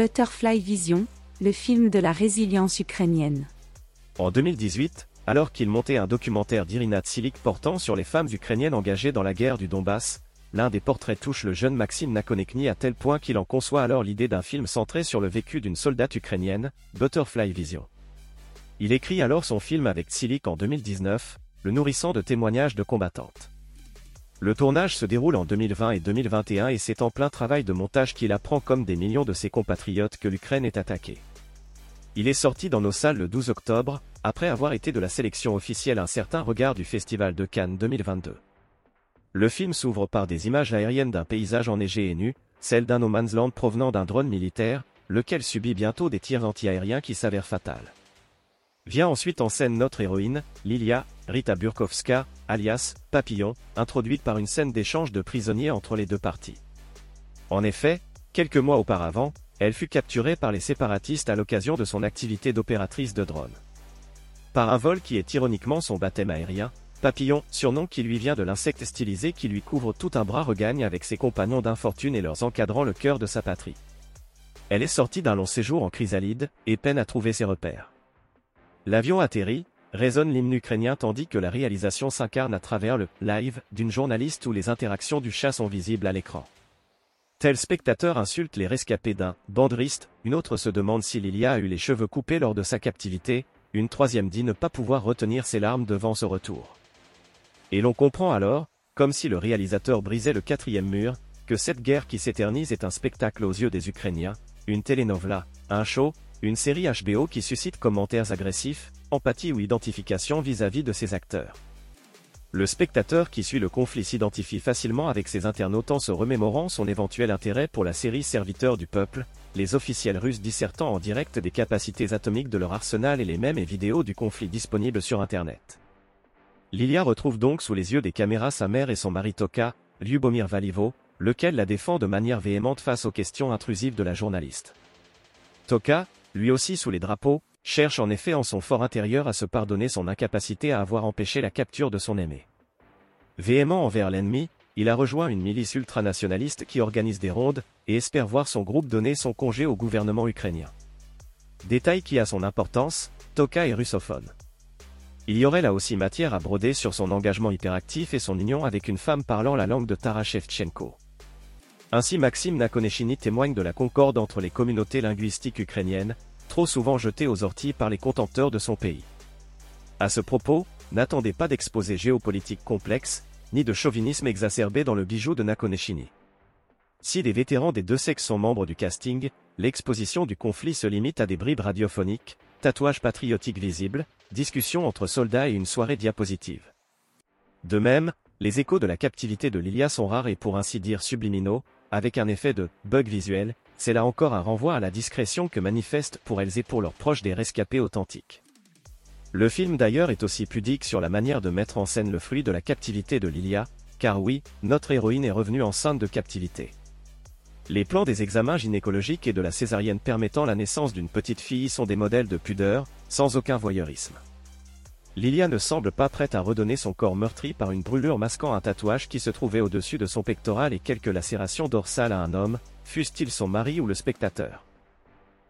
Butterfly Vision, le film de la résilience ukrainienne. En 2018, alors qu'il montait un documentaire d'Irina Tsilik portant sur les femmes ukrainiennes engagées dans la guerre du Donbass, l'un des portraits touche le jeune Maxime Nakonechny à tel point qu'il en conçoit alors l'idée d'un film centré sur le vécu d'une soldate ukrainienne, Butterfly Vision. Il écrit alors son film avec Tsilik en 2019, le nourrissant de témoignages de combattantes. Le tournage se déroule en 2020 et 2021 et c'est en plein travail de montage qu'il apprend comme des millions de ses compatriotes que l'Ukraine est attaquée. Il est sorti dans nos salles le 12 octobre, après avoir été de la sélection officielle un certain regard du Festival de Cannes 2022. Le film s'ouvre par des images aériennes d'un paysage enneigé et nu, celle d'un no land provenant d'un drone militaire, lequel subit bientôt des tirs antiaériens qui s'avèrent fatals. Vient ensuite en scène notre héroïne, Lilia, Rita Burkowska, alias Papillon, introduite par une scène d'échange de prisonniers entre les deux parties. En effet, quelques mois auparavant, elle fut capturée par les séparatistes à l'occasion de son activité d'opératrice de drone. Par un vol qui est ironiquement son baptême aérien, Papillon, surnom qui lui vient de l'insecte stylisé qui lui couvre tout un bras regagne avec ses compagnons d'infortune et leurs encadrants le cœur de sa patrie. Elle est sortie d'un long séjour en chrysalide, et peine à trouver ses repères. L'avion atterrit, résonne l'hymne ukrainien tandis que la réalisation s'incarne à travers le live d'une journaliste où les interactions du chat sont visibles à l'écran. Tel spectateur insulte les rescapés d'un banderiste, une autre se demande si Lilia a eu les cheveux coupés lors de sa captivité, une troisième dit ne pas pouvoir retenir ses larmes devant ce retour. Et l'on comprend alors, comme si le réalisateur brisait le quatrième mur, que cette guerre qui s'éternise est un spectacle aux yeux des Ukrainiens, une telenovela, un show, une série HBO qui suscite commentaires agressifs, empathie ou identification vis-à-vis de ses acteurs. Le spectateur qui suit le conflit s'identifie facilement avec ses internautes en se remémorant son éventuel intérêt pour la série Serviteurs du peuple, les officiels russes dissertant en direct des capacités atomiques de leur arsenal et les mêmes et vidéos du conflit disponibles sur Internet. Lilia retrouve donc sous les yeux des caméras sa mère et son mari Toka, Lyubomir Valivo, lequel la défend de manière véhémente face aux questions intrusives de la journaliste. Toka, lui aussi sous les drapeaux, cherche en effet en son fort intérieur à se pardonner son incapacité à avoir empêché la capture de son aimé. Véhément envers l'ennemi, il a rejoint une milice ultranationaliste qui organise des rondes, et espère voir son groupe donner son congé au gouvernement ukrainien. Détail qui a son importance, Toka est russophone. Il y aurait là aussi matière à broder sur son engagement hyperactif et son union avec une femme parlant la langue de Tara Shevchenko. Ainsi Maxime Nakonechny témoigne de la concorde entre les communautés linguistiques ukrainiennes, trop souvent jetées aux orties par les contempteurs de son pays. À ce propos, n'attendez pas d'exposés géopolitiques complexes, ni de chauvinisme exacerbé dans le bijou de Nakonechny. Si les vétérans des deux sexes sont membres du casting, l'exposition du conflit se limite à des bribes radiophoniques, tatouages patriotiques visibles, discussions entre soldats et une soirée diapositive. De même, les échos de la captivité de Lilia sont rares et pour ainsi dire subliminaux, avec un effet de bug visuel, c'est là encore un renvoi à la discrétion que manifestent pour elles et pour leurs proches des rescapés authentiques. Le film d'ailleurs est aussi pudique sur la manière de mettre en scène le fruit de la captivité de Lilia, car oui, notre héroïne est revenue enceinte de captivité. Les plans des examens gynécologiques et de la césarienne permettant la naissance d'une petite fille sont des modèles de pudeur, sans aucun voyeurisme. Lilia ne semble pas prête à redonner son corps meurtri par une brûlure masquant un tatouage qui se trouvait au-dessus de son pectoral et quelques lacérations dorsales à un homme, fût-il son mari ou le spectateur.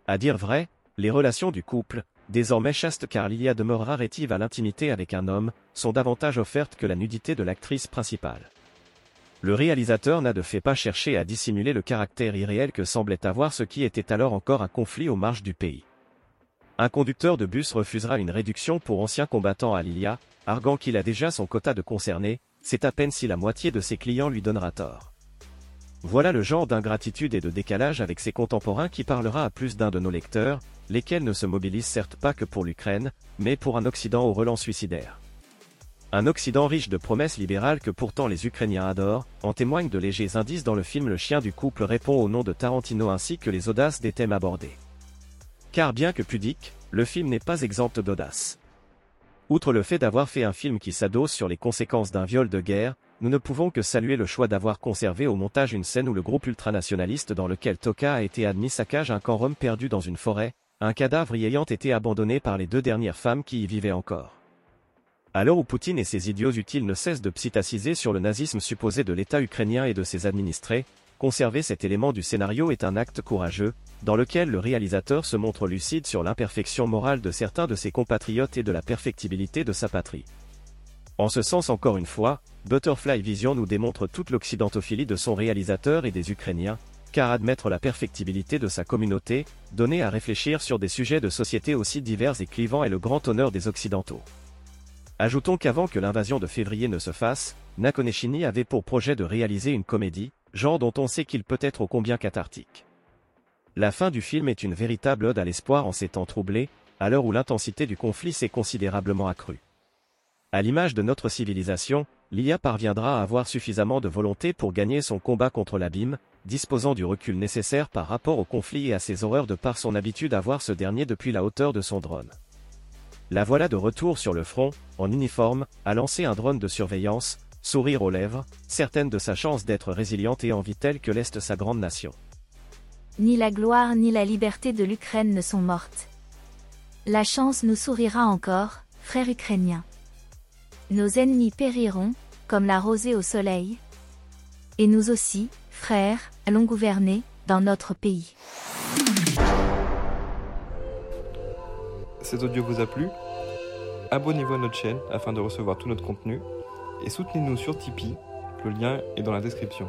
À dire vrai, les relations du couple, désormais chaste car Lilia demeurera rétive à l'intimité avec un homme, sont davantage offertes que la nudité de l'actrice principale. Le réalisateur n'a de fait pas cherché à dissimuler le caractère irréel que semblait avoir ce qui était alors encore un conflit aux marges du pays. Un conducteur de bus refusera une réduction pour anciens combattants à Lilia, arguant qu'il a déjà son quota de concernés, c'est à peine si la moitié de ses clients lui donnera tort. Voilà le genre d'ingratitude et de décalage avec ses contemporains qui parlera à plus d'un de nos lecteurs, lesquels ne se mobilisent certes pas que pour l'Ukraine, mais pour un Occident au relent suicidaire. Un Occident riche de promesses libérales que pourtant les Ukrainiens adorent, en témoignent de légers indices dans le film Le chien du couple répond au nom de Tarantino ainsi que les audaces des thèmes abordés. Car bien que pudique, le film n'est pas exempt d'audace. Outre le fait d'avoir fait un film qui s'adosse sur les conséquences d'un viol de guerre, nous ne pouvons que saluer le choix d'avoir conservé au montage une scène où le groupe ultranationaliste dans lequel Toka a été admis saccage un camp rome perdu dans une forêt, un cadavre y ayant été abandonné par les deux dernières femmes qui y vivaient encore. L'heure où Poutine et ses idiots utiles ne cessent de psittaciser sur le nazisme supposé de l'État ukrainien et de ses administrés, conserver cet élément du scénario est un acte courageux, dans lequel le réalisateur se montre lucide sur l'imperfection morale de certains de ses compatriotes et de la perfectibilité de sa patrie. En ce sens encore une fois, Butterfly Vision nous démontre toute l'occidentophilie de son réalisateur et des Ukrainiens, car admettre la perfectibilité de sa communauté, donner à réfléchir sur des sujets de société aussi divers et clivants est le grand honneur des Occidentaux. Ajoutons qu'avant que l'invasion de février ne se fasse, Nakonechini avait pour projet de réaliser une comédie, genre dont on sait qu'il peut être ô combien cathartique. La fin du film est une véritable ode à l'espoir en ces temps troublés, à l'heure où l'intensité du conflit s'est considérablement accrue. À l'image de notre civilisation, l'IA parviendra à avoir suffisamment de volonté pour gagner son combat contre l'abîme, disposant du recul nécessaire par rapport au conflit et à ses horreurs de par son habitude à voir ce dernier depuis la hauteur de son drone. La voilà de retour sur le front, en uniforme, à lancer un drone de surveillance, sourire aux lèvres, certaine de sa chance d'être résiliente et envie telle que l'Est sa grande nation. Ni la gloire ni la liberté de l'Ukraine ne sont mortes. La chance nous sourira encore, frères ukrainiens. Nos ennemis périront, comme la rosée au soleil. Et nous aussi, frères, allons gouverner, dans notre pays. Cet audio vous a plu? Abonnez-vous à notre chaîne afin de recevoir tout notre contenu et soutenez-nous sur Tipeee, le lien est dans la description.